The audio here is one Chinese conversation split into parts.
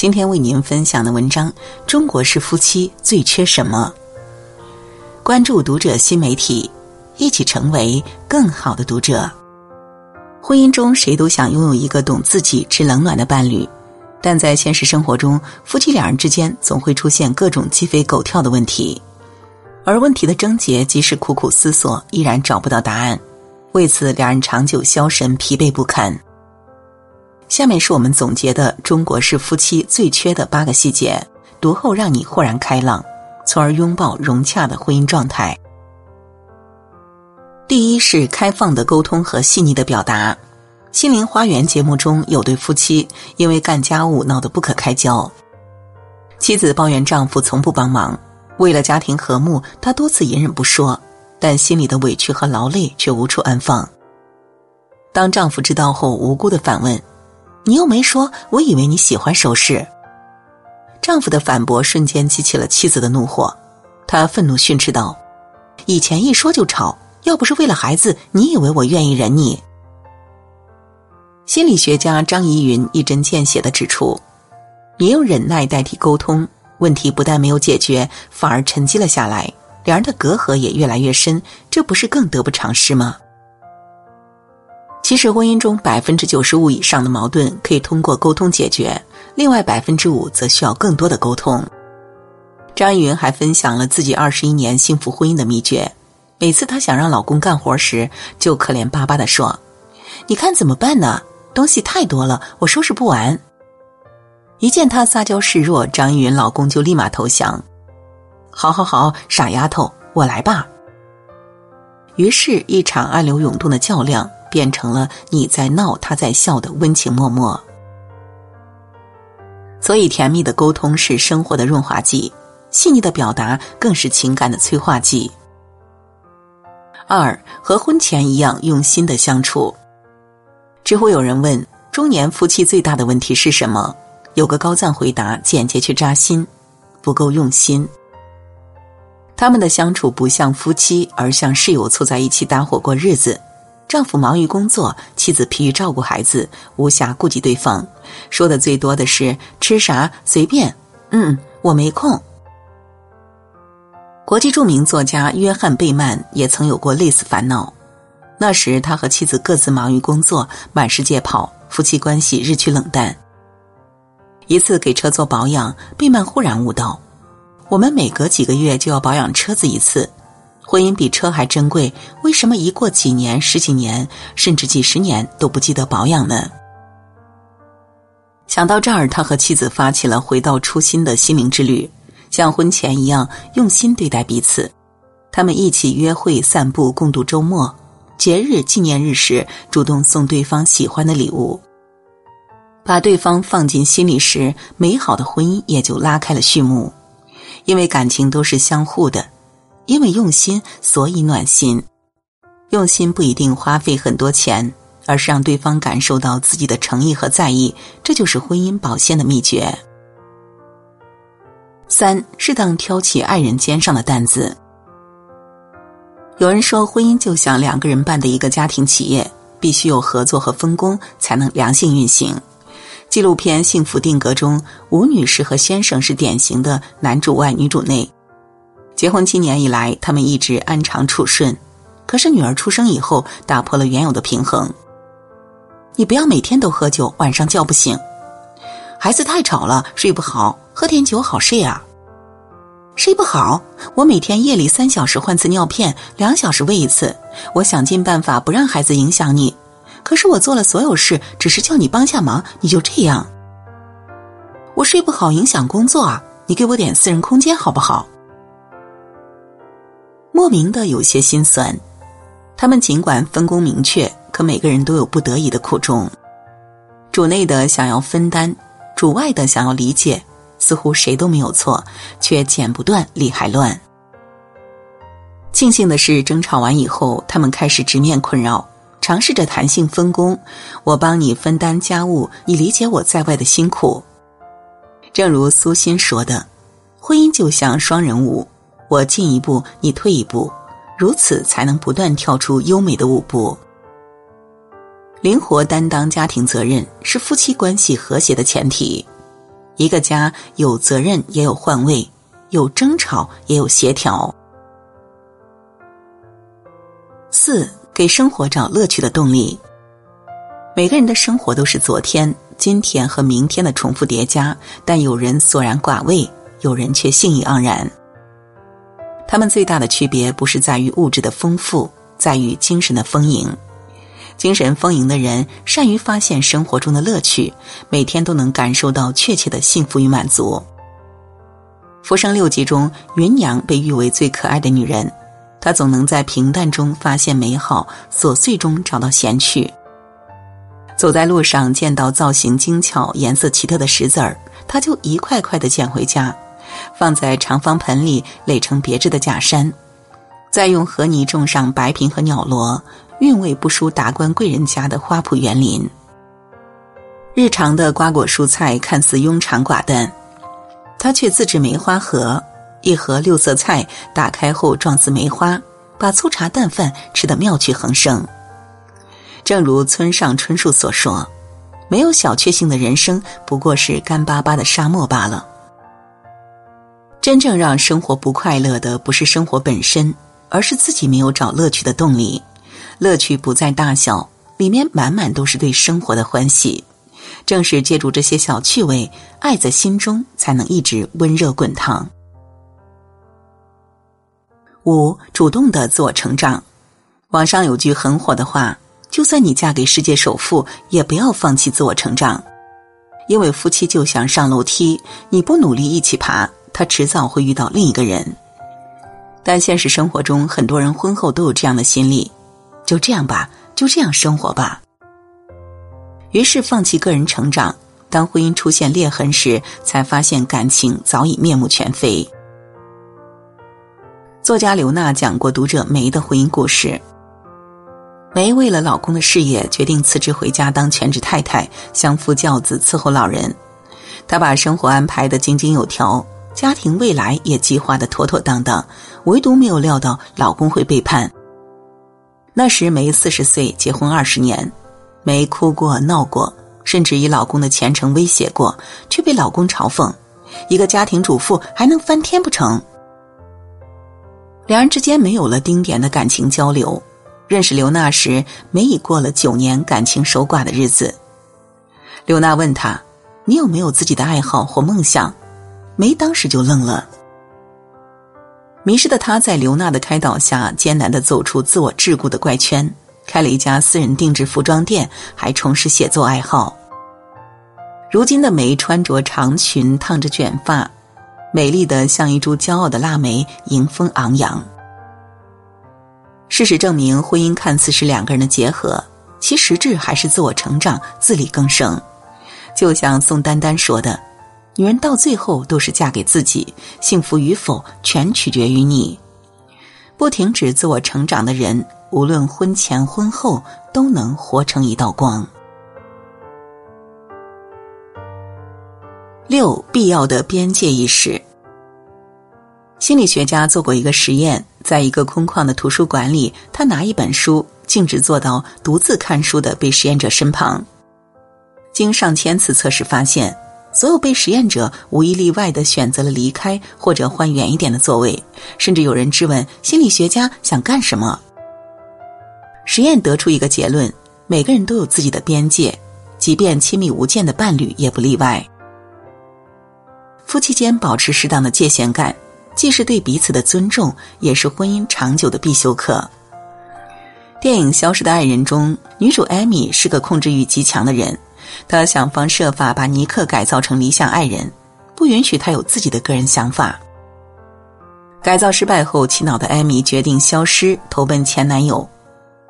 今天为您分享的文章：中国式夫妻最缺什么？关注读者新媒体，一起成为更好的读者。婚姻中，谁都想拥有一个懂自己、知冷暖的伴侣，但在现实生活中，夫妻两人之间总会出现各种鸡飞狗跳的问题，而问题的症结，即使苦苦思索，依然找不到答案。为此，两人长久消沉、疲惫不堪。下面是我们总结的中国式夫妻最缺的八个细节，读后让你豁然开朗，从而拥抱融洽的婚姻状态。第一是开放的沟通和细腻的表达。心灵花园节目中有对夫妻因为干家务闹得不可开交，妻子抱怨丈夫从不帮忙，为了家庭和睦，她多次隐忍不说，但心里的委屈和劳累却无处安放。当丈夫知道后，无辜的反问。你又没说，我以为你喜欢首饰。丈夫的反驳瞬间激起了妻子的怒火，她愤怒训斥道：“以前一说就吵，要不是为了孩子，你以为我愿意忍你？”心理学家张怡云一针见血的指出：“你用忍耐代替沟通，问题不但没有解决，反而沉积了下来，两人的隔阂也越来越深，这不是更得不偿失吗？”其实，婚姻中百分之九十五以上的矛盾可以通过沟通解决，另外百分之五则需要更多的沟通。张一云还分享了自己二十一年幸福婚姻的秘诀：每次她想让老公干活时，就可怜巴巴的说：“你看怎么办呢？东西太多了，我收拾不完。”一见她撒娇示弱，张一云老公就立马投降：“好好好，傻丫头，我来吧。”于是，一场暗流涌动的较量。变成了你在闹，他在笑的温情脉脉。所以，甜蜜的沟通是生活的润滑剂，细腻的表达更是情感的催化剂。二，和婚前一样用心的相处。知乎有人问：中年夫妻最大的问题是什么？有个高赞回答，简洁却扎心：不够用心。他们的相处不像夫妻，而像室友凑在一起搭伙过日子。丈夫忙于工作，妻子疲于照顾孩子，无暇顾及对方。说的最多的是吃啥随便，嗯，我没空。国际著名作家约翰贝曼也曾有过类似烦恼。那时他和妻子各自忙于工作，满世界跑，夫妻关系日趋冷淡。一次给车做保养，贝曼忽然悟道：我们每隔几个月就要保养车子一次。婚姻比车还珍贵，为什么一过几年、十几年，甚至几十年都不记得保养呢？想到这儿，他和妻子发起了回到初心的心灵之旅，像婚前一样用心对待彼此。他们一起约会、散步、共度周末，节日、纪念日时主动送对方喜欢的礼物，把对方放进心里时，美好的婚姻也就拉开了序幕。因为感情都是相互的。因为用心，所以暖心。用心不一定花费很多钱，而是让对方感受到自己的诚意和在意，这就是婚姻保鲜的秘诀。三，适当挑起爱人肩上的担子。有人说，婚姻就像两个人办的一个家庭企业，必须有合作和分工，才能良性运行。纪录片《幸福定格》中，吴女士和先生是典型的男主外女主内。结婚七年以来，他们一直安常处顺。可是女儿出生以后，打破了原有的平衡。你不要每天都喝酒，晚上叫不醒；孩子太吵了，睡不好，喝点酒好睡啊。睡不好，我每天夜里三小时换次尿片，两小时喂一次。我想尽办法不让孩子影响你，可是我做了所有事，只是叫你帮下忙，你就这样。我睡不好影响工作啊，你给我点私人空间好不好？莫名的有些心酸。他们尽管分工明确，可每个人都有不得已的苦衷。主内的想要分担，主外的想要理解，似乎谁都没有错，却剪不断，理还乱。庆幸的是，争吵完以后，他们开始直面困扰，尝试着弹性分工。我帮你分担家务，你理解我在外的辛苦。正如苏欣说的：“婚姻就像双人舞，我进一步，你退一步。”如此才能不断跳出优美的舞步。灵活担当家庭责任是夫妻关系和谐的前提。一个家有责任也有换位，有争吵也有协调。四给生活找乐趣的动力。每个人的生活都是昨天、今天和明天的重复叠加，但有人索然寡味，有人却兴意盎然。他们最大的区别不是在于物质的丰富，在于精神的丰盈。精神丰盈的人善于发现生活中的乐趣，每天都能感受到确切的幸福与满足。《浮生六记》中，芸娘被誉为最可爱的女人，她总能在平淡中发现美好，琐碎中找到闲趣。走在路上见到造型精巧、颜色奇特的石子儿，她就一块块的捡回家。放在长方盆里垒成别致的假山，再用河泥种上白萍和鸟萝，韵味不输达官贵人家的花圃园林。日常的瓜果蔬菜看似庸长寡淡，他却自制梅花盒，一盒六色菜打开后状似梅花，把粗茶淡饭吃得妙趣横生。正如村上春树所说：“没有小确幸的人生，不过是干巴巴的沙漠罢了。”真正让生活不快乐的，不是生活本身，而是自己没有找乐趣的动力。乐趣不在大小，里面满满都是对生活的欢喜。正是借助这些小趣味，爱在心中才能一直温热滚烫。五，主动的自我成长。网上有句很火的话：就算你嫁给世界首富，也不要放弃自我成长，因为夫妻就像上楼梯，你不努力一起爬。他迟早会遇到另一个人，但现实生活中，很多人婚后都有这样的心理：就这样吧，就这样生活吧。于是放弃个人成长，当婚姻出现裂痕时，才发现感情早已面目全非。作家刘娜讲过读者梅的婚姻故事：梅为了老公的事业，决定辞职回家当全职太太，相夫教子伺候老人。她把生活安排的井井有条。家庭未来也计划的妥妥当当，唯独没有料到老公会背叛。那时梅四十岁，结婚二十年，梅哭过、闹过，甚至以老公的前程威胁过，却被老公嘲讽：“一个家庭主妇还能翻天不成？”两人之间没有了丁点的感情交流。认识刘娜时，梅已过了九年感情守寡的日子。刘娜问他：“你有没有自己的爱好或梦想？”梅当时就愣了。迷失的他在刘娜的开导下，艰难的走出自我桎梏的怪圈，开了一家私人定制服装店，还重拾写作爱好。如今的梅穿着长裙，烫着卷发，美丽的像一株骄傲的腊梅，迎风昂扬。事实证明，婚姻看似是两个人的结合，其实质还是自我成长、自力更生。就像宋丹丹说的。女人到最后都是嫁给自己，幸福与否全取决于你。不停止自我成长的人，无论婚前婚后，都能活成一道光。六必要的边界意识。心理学家做过一个实验，在一个空旷的图书馆里，他拿一本书，径直坐到独自看书的被实验者身旁。经上千次测试发现。所有被实验者无一例外的选择了离开或者换远一点的座位，甚至有人质问心理学家想干什么。实验得出一个结论：每个人都有自己的边界，即便亲密无间的伴侣也不例外。夫妻间保持适当的界限感，既是对彼此的尊重，也是婚姻长久的必修课。电影《消失的爱人》中，女主艾米是个控制欲极强的人。他想方设法把尼克改造成理想爱人，不允许他有自己的个人想法。改造失败后，气恼的艾米决定消失，投奔前男友。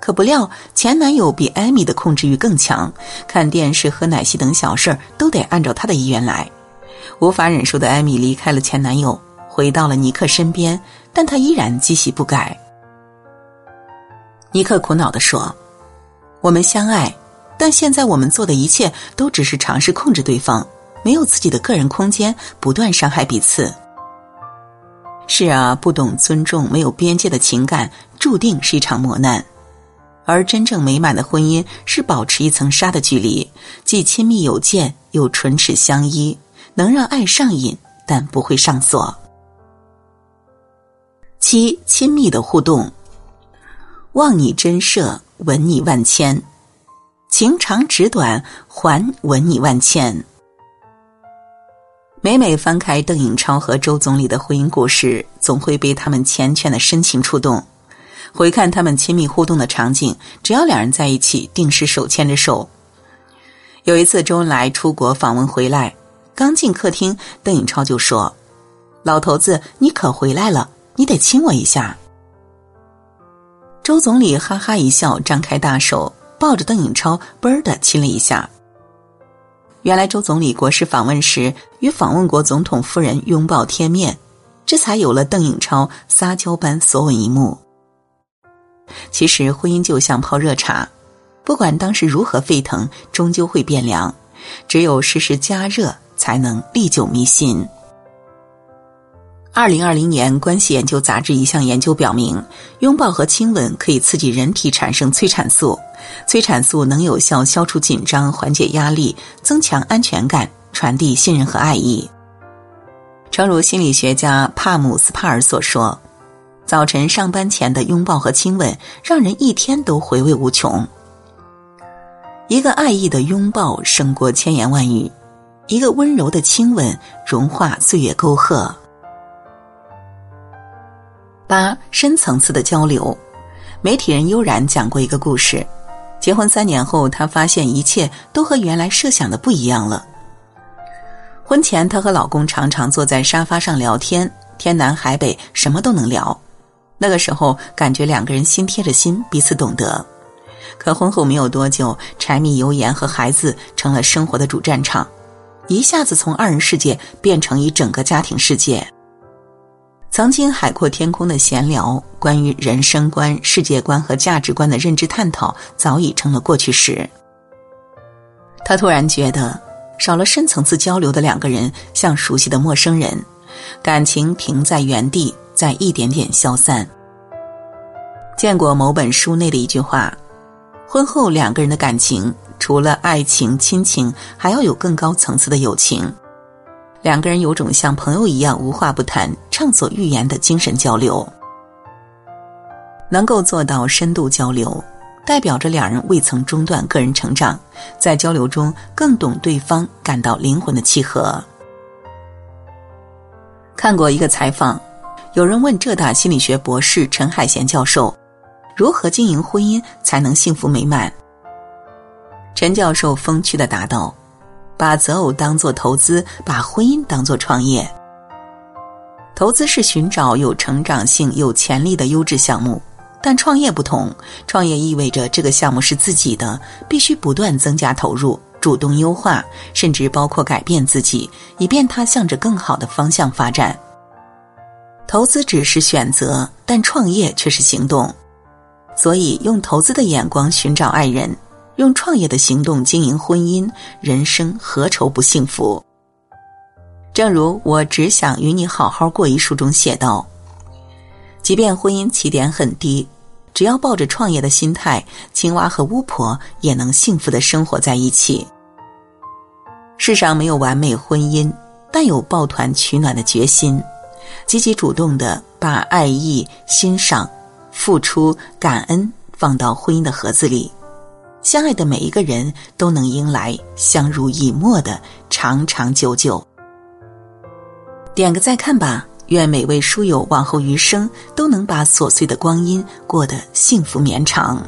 可不料，前男友比艾米的控制欲更强，看电视、喝奶昔等小事儿都得按照他的意愿来。无法忍受的艾米离开了前男友，回到了尼克身边，但他依然积习不改。尼克苦恼地说：“我们相爱，但现在我们做的一切都只是尝试控制对方，没有自己的个人空间，不断伤害彼此。”是啊，不懂尊重、没有边界的情感，注定是一场磨难。而真正美满的婚姻是保持一层纱的距离，既亲密有间，又唇齿相依，能让爱上瘾，但不会上锁。七，亲密的互动。望你真摄，吻你万千；情长纸短，还吻你万千。每每翻开邓颖超和周总理的婚姻故事，总会被他们缱绻的深情触动。回看他们亲密互动的场景，只要两人在一起，定是手牵着手。有一次，周恩来出国访问回来，刚进客厅，邓颖超就说：“老头子，你可回来了，你得亲我一下。”周总理哈哈一笑，张开大手抱着邓颖超，啵的亲了一下。原来周总理国事访问时与访问国总统夫人拥抱贴面，这才有了邓颖超撒娇般索吻一幕。其实婚姻就像泡热茶，不管当时如何沸腾，终究会变凉。只有时时加热，才能历久弥新。二零二零年，《关系研究》杂志一项研究表明，拥抱和亲吻可以刺激人体产生催产素，催产素能有效消除紧张、缓解压力、增强安全感、传递信任和爱意。诚如心理学家帕姆斯帕尔所说：“早晨上班前的拥抱和亲吻，让人一天都回味无穷。一个爱意的拥抱胜过千言万语，一个温柔的亲吻融化岁月沟壑。”八深层次的交流，媒体人悠然讲过一个故事：结婚三年后，她发现一切都和原来设想的不一样了。婚前，她和老公常常坐在沙发上聊天，天南海北，什么都能聊。那个时候，感觉两个人心贴着心，彼此懂得。可婚后没有多久，柴米油盐和孩子成了生活的主战场，一下子从二人世界变成一整个家庭世界。曾经海阔天空的闲聊，关于人生观、世界观和价值观的认知探讨，早已成了过去时。他突然觉得，少了深层次交流的两个人，像熟悉的陌生人，感情停在原地，在一点点消散。见过某本书内的一句话：婚后两个人的感情，除了爱情、亲情，还要有更高层次的友情。两个人有种像朋友一样无话不谈、畅所欲言的精神交流，能够做到深度交流，代表着两人未曾中断个人成长，在交流中更懂对方，感到灵魂的契合。看过一个采访，有人问浙大心理学博士陈海贤教授，如何经营婚姻才能幸福美满？陈教授风趣的答道。把择偶当作投资，把婚姻当作创业。投资是寻找有成长性、有潜力的优质项目，但创业不同，创业意味着这个项目是自己的，必须不断增加投入，主动优化，甚至包括改变自己，以便它向着更好的方向发展。投资只是选择，但创业却是行动，所以用投资的眼光寻找爱人。用创业的行动经营婚姻，人生何愁不幸福？正如《我只想与你好好过》一书中写道：“即便婚姻起点很低，只要抱着创业的心态，青蛙和巫婆也能幸福的生活在一起。”世上没有完美婚姻，但有抱团取暖的决心，积极主动的把爱意、欣赏、付出、感恩放到婚姻的盒子里。相爱的每一个人都能迎来相濡以沫的长长久久。点个再看吧，愿每位书友往后余生都能把琐碎的光阴过得幸福绵长。